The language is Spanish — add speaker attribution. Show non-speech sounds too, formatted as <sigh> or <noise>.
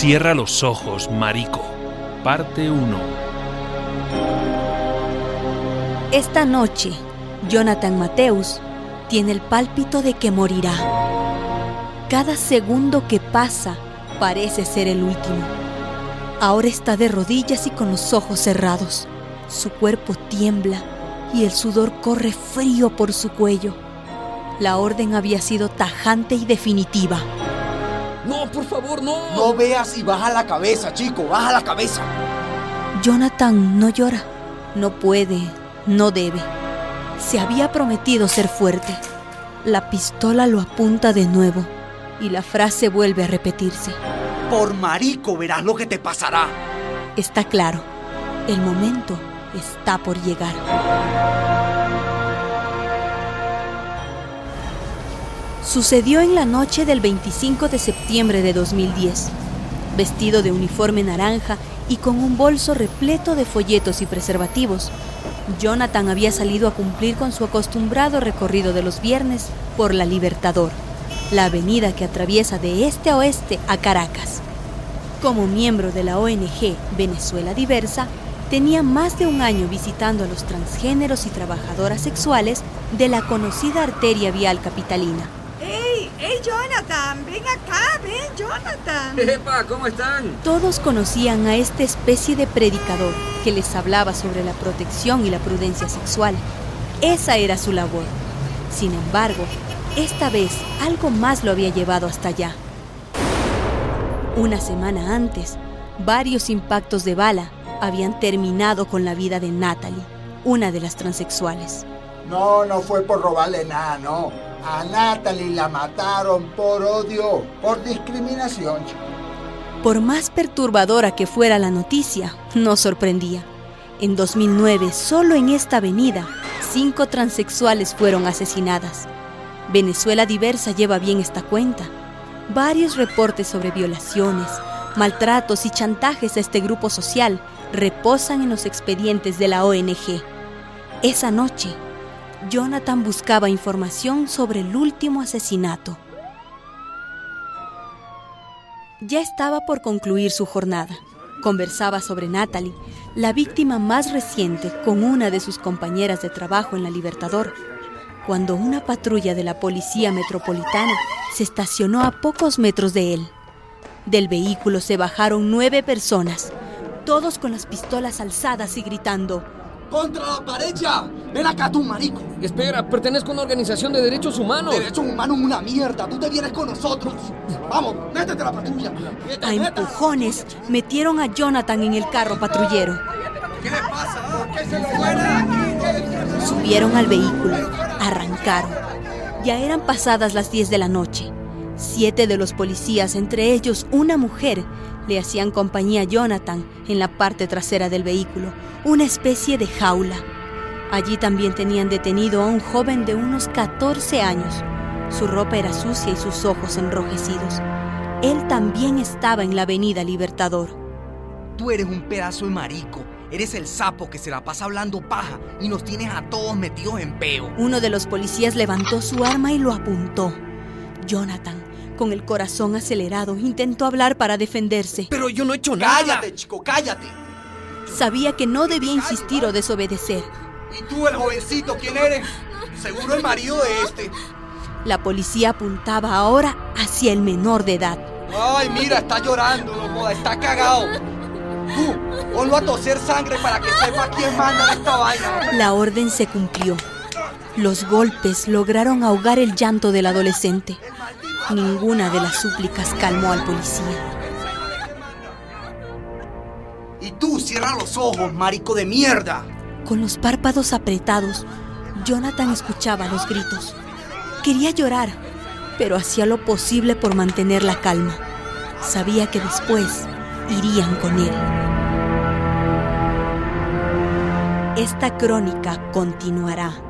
Speaker 1: Cierra los ojos, marico. Parte 1.
Speaker 2: Esta noche, Jonathan Mateus tiene el pálpito de que morirá. Cada segundo que pasa parece ser el último. Ahora está de rodillas y con los ojos cerrados. Su cuerpo tiembla y el sudor corre frío por su cuello. La orden había sido tajante y definitiva.
Speaker 3: No, por favor, no.
Speaker 4: No veas y baja la cabeza, chico, baja la cabeza.
Speaker 2: Jonathan no llora, no puede, no debe. Se había prometido ser fuerte. La pistola lo apunta de nuevo y la frase vuelve a repetirse.
Speaker 4: Por marico verás lo que te pasará.
Speaker 2: Está claro, el momento está por llegar. Sucedió en la noche del 25 de septiembre de 2010. Vestido de uniforme naranja y con un bolso repleto de folletos y preservativos, Jonathan había salido a cumplir con su acostumbrado recorrido de los viernes por la Libertador, la avenida que atraviesa de este a oeste a Caracas. Como miembro de la ONG Venezuela Diversa, tenía más de un año visitando a los transgéneros y trabajadoras sexuales de la conocida arteria vial capitalina.
Speaker 5: ¡Ey! ¡Ey, Jonathan! ¡Ven acá! ¡Ven, Jonathan! <laughs>
Speaker 3: Epa, ¿cómo están?
Speaker 2: Todos conocían a esta especie de predicador que les hablaba sobre la protección y la prudencia sexual. Esa era su labor. Sin embargo, esta vez algo más lo había llevado hasta allá. Una semana antes, varios impactos de bala habían terminado con la vida de Natalie, una de las transexuales.
Speaker 4: No, no fue por robarle nada, no. A Natalie la mataron por odio, por discriminación.
Speaker 2: Por más perturbadora que fuera la noticia, no sorprendía. En 2009, solo en esta avenida, cinco transexuales fueron asesinadas. Venezuela Diversa lleva bien esta cuenta. Varios reportes sobre violaciones, maltratos y chantajes a este grupo social reposan en los expedientes de la ONG. Esa noche, Jonathan buscaba información sobre el último asesinato. Ya estaba por concluir su jornada. Conversaba sobre Natalie, la víctima más reciente, con una de sus compañeras de trabajo en la Libertador, cuando una patrulla de la Policía Metropolitana se estacionó a pocos metros de él. Del vehículo se bajaron nueve personas, todos con las pistolas alzadas y gritando,
Speaker 4: ¡Contra la pared ya! ¡Ven acá tú, marico!
Speaker 3: Espera, pertenezco a una organización de derechos humanos.
Speaker 4: Derechos humanos una mierda. Tú te vienes con nosotros. Vamos, métete a la patrulla.
Speaker 2: a empujones, metieron a Jonathan en el carro patrullero.
Speaker 4: ¿Qué le pasa? ¡Que se lo aquí!
Speaker 2: Subieron al vehículo, arrancaron. Ya eran pasadas las 10 de la noche. Siete de los policías, entre ellos una mujer, le hacían compañía a Jonathan en la parte trasera del vehículo, una especie de jaula. Allí también tenían detenido a un joven de unos 14 años. Su ropa era sucia y sus ojos enrojecidos. Él también estaba en la avenida Libertador.
Speaker 6: Tú eres un pedazo de marico. Eres el sapo que se la pasa hablando paja y nos tienes a todos metidos en peo.
Speaker 2: Uno de los policías levantó su arma y lo apuntó. Jonathan, con el corazón acelerado, intentó hablar para defenderse.
Speaker 3: Pero yo no he hecho nada.
Speaker 4: Cállate, chico, cállate.
Speaker 2: Sabía que no debía insistir o desobedecer.
Speaker 4: ¿Y tú, el jovencito, quién eres? Seguro el marido de este.
Speaker 2: La policía apuntaba ahora hacia el menor de edad.
Speaker 4: Ay, mira, está llorando, no joda, está cagado. Tú, ponlo a toser sangre para que sepa quién manda en esta vaina.
Speaker 2: La orden se cumplió. Los golpes lograron ahogar el llanto del adolescente. Ninguna de las súplicas calmó al policía.
Speaker 4: Y tú, cierra los ojos, marico de mierda.
Speaker 2: Con los párpados apretados, Jonathan escuchaba los gritos. Quería llorar, pero hacía lo posible por mantener la calma. Sabía que después irían con él. Esta crónica continuará.